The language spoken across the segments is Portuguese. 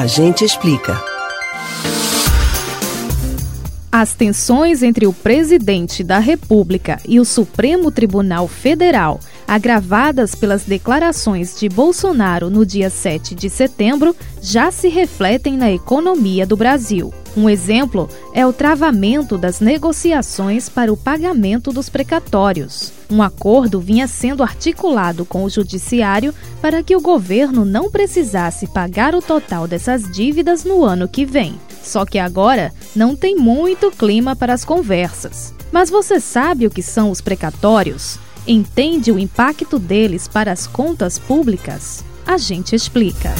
A gente explica. As tensões entre o presidente da República e o Supremo Tribunal Federal, agravadas pelas declarações de Bolsonaro no dia 7 de setembro, já se refletem na economia do Brasil. Um exemplo é o travamento das negociações para o pagamento dos precatórios. Um acordo vinha sendo articulado com o Judiciário para que o governo não precisasse pagar o total dessas dívidas no ano que vem. Só que agora não tem muito clima para as conversas. Mas você sabe o que são os precatórios? Entende o impacto deles para as contas públicas? A gente explica.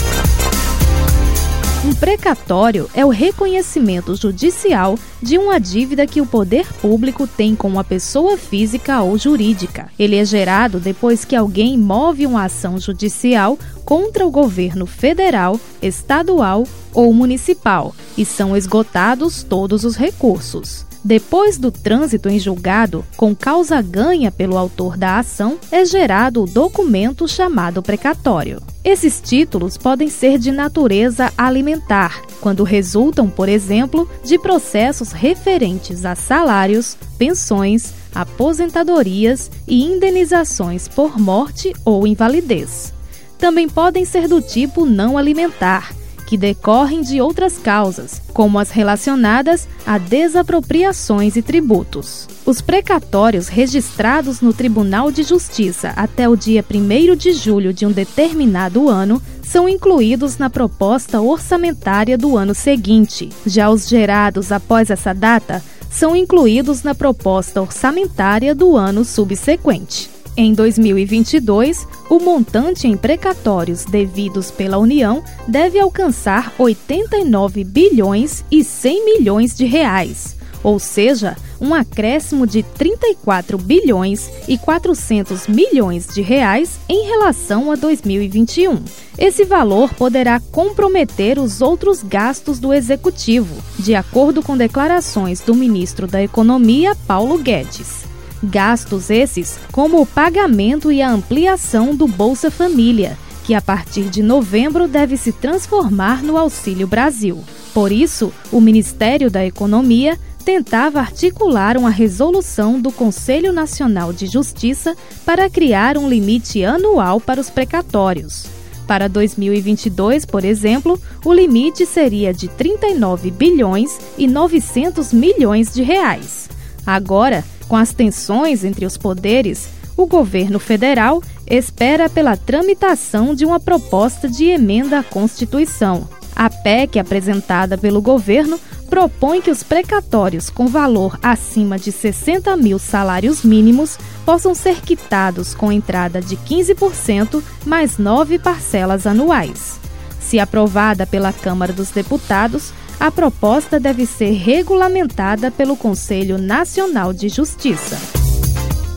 Um precatório é o reconhecimento judicial de uma dívida que o poder público tem com uma pessoa física ou jurídica. Ele é gerado depois que alguém move uma ação judicial contra o governo federal, estadual ou municipal e são esgotados todos os recursos. Depois do trânsito em julgado, com causa ganha pelo autor da ação, é gerado o documento chamado precatório. Esses títulos podem ser de natureza alimentar, quando resultam, por exemplo, de processos referentes a salários, pensões, aposentadorias e indenizações por morte ou invalidez. Também podem ser do tipo não alimentar, que decorrem de outras causas, como as relacionadas a desapropriações e tributos. Os precatórios registrados no Tribunal de Justiça até o dia 1 de julho de um determinado ano são incluídos na proposta orçamentária do ano seguinte. Já os gerados após essa data são incluídos na proposta orçamentária do ano subsequente. Em 2022, o montante em precatórios devidos pela União deve alcançar 89 bilhões e 100 milhões de reais, ou seja, um acréscimo de 34 bilhões e 400 milhões de reais em relação a 2021. Esse valor poderá comprometer os outros gastos do executivo, de acordo com declarações do ministro da Economia, Paulo Guedes. Gastos esses como o pagamento e a ampliação do Bolsa Família, que a partir de novembro deve se transformar no Auxílio Brasil. Por isso, o Ministério da Economia tentava articular uma resolução do Conselho Nacional de Justiça para criar um limite anual para os precatórios. Para 2022, por exemplo, o limite seria de 39 bilhões e 900 milhões de reais. Agora, com as tensões entre os poderes, o governo federal espera pela tramitação de uma proposta de emenda à Constituição. A PEC apresentada pelo governo propõe que os precatórios com valor acima de 60 mil salários mínimos possam ser quitados com entrada de 15% mais nove parcelas anuais. Se aprovada pela Câmara dos Deputados, a proposta deve ser regulamentada pelo Conselho Nacional de Justiça.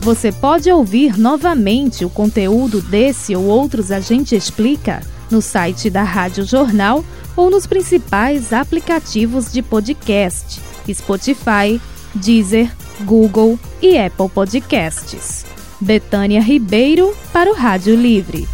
Você pode ouvir novamente o conteúdo desse ou outros A Gente Explica no site da Rádio Jornal ou nos principais aplicativos de podcast: Spotify, Deezer, Google e Apple Podcasts. Betânia Ribeiro para o Rádio Livre.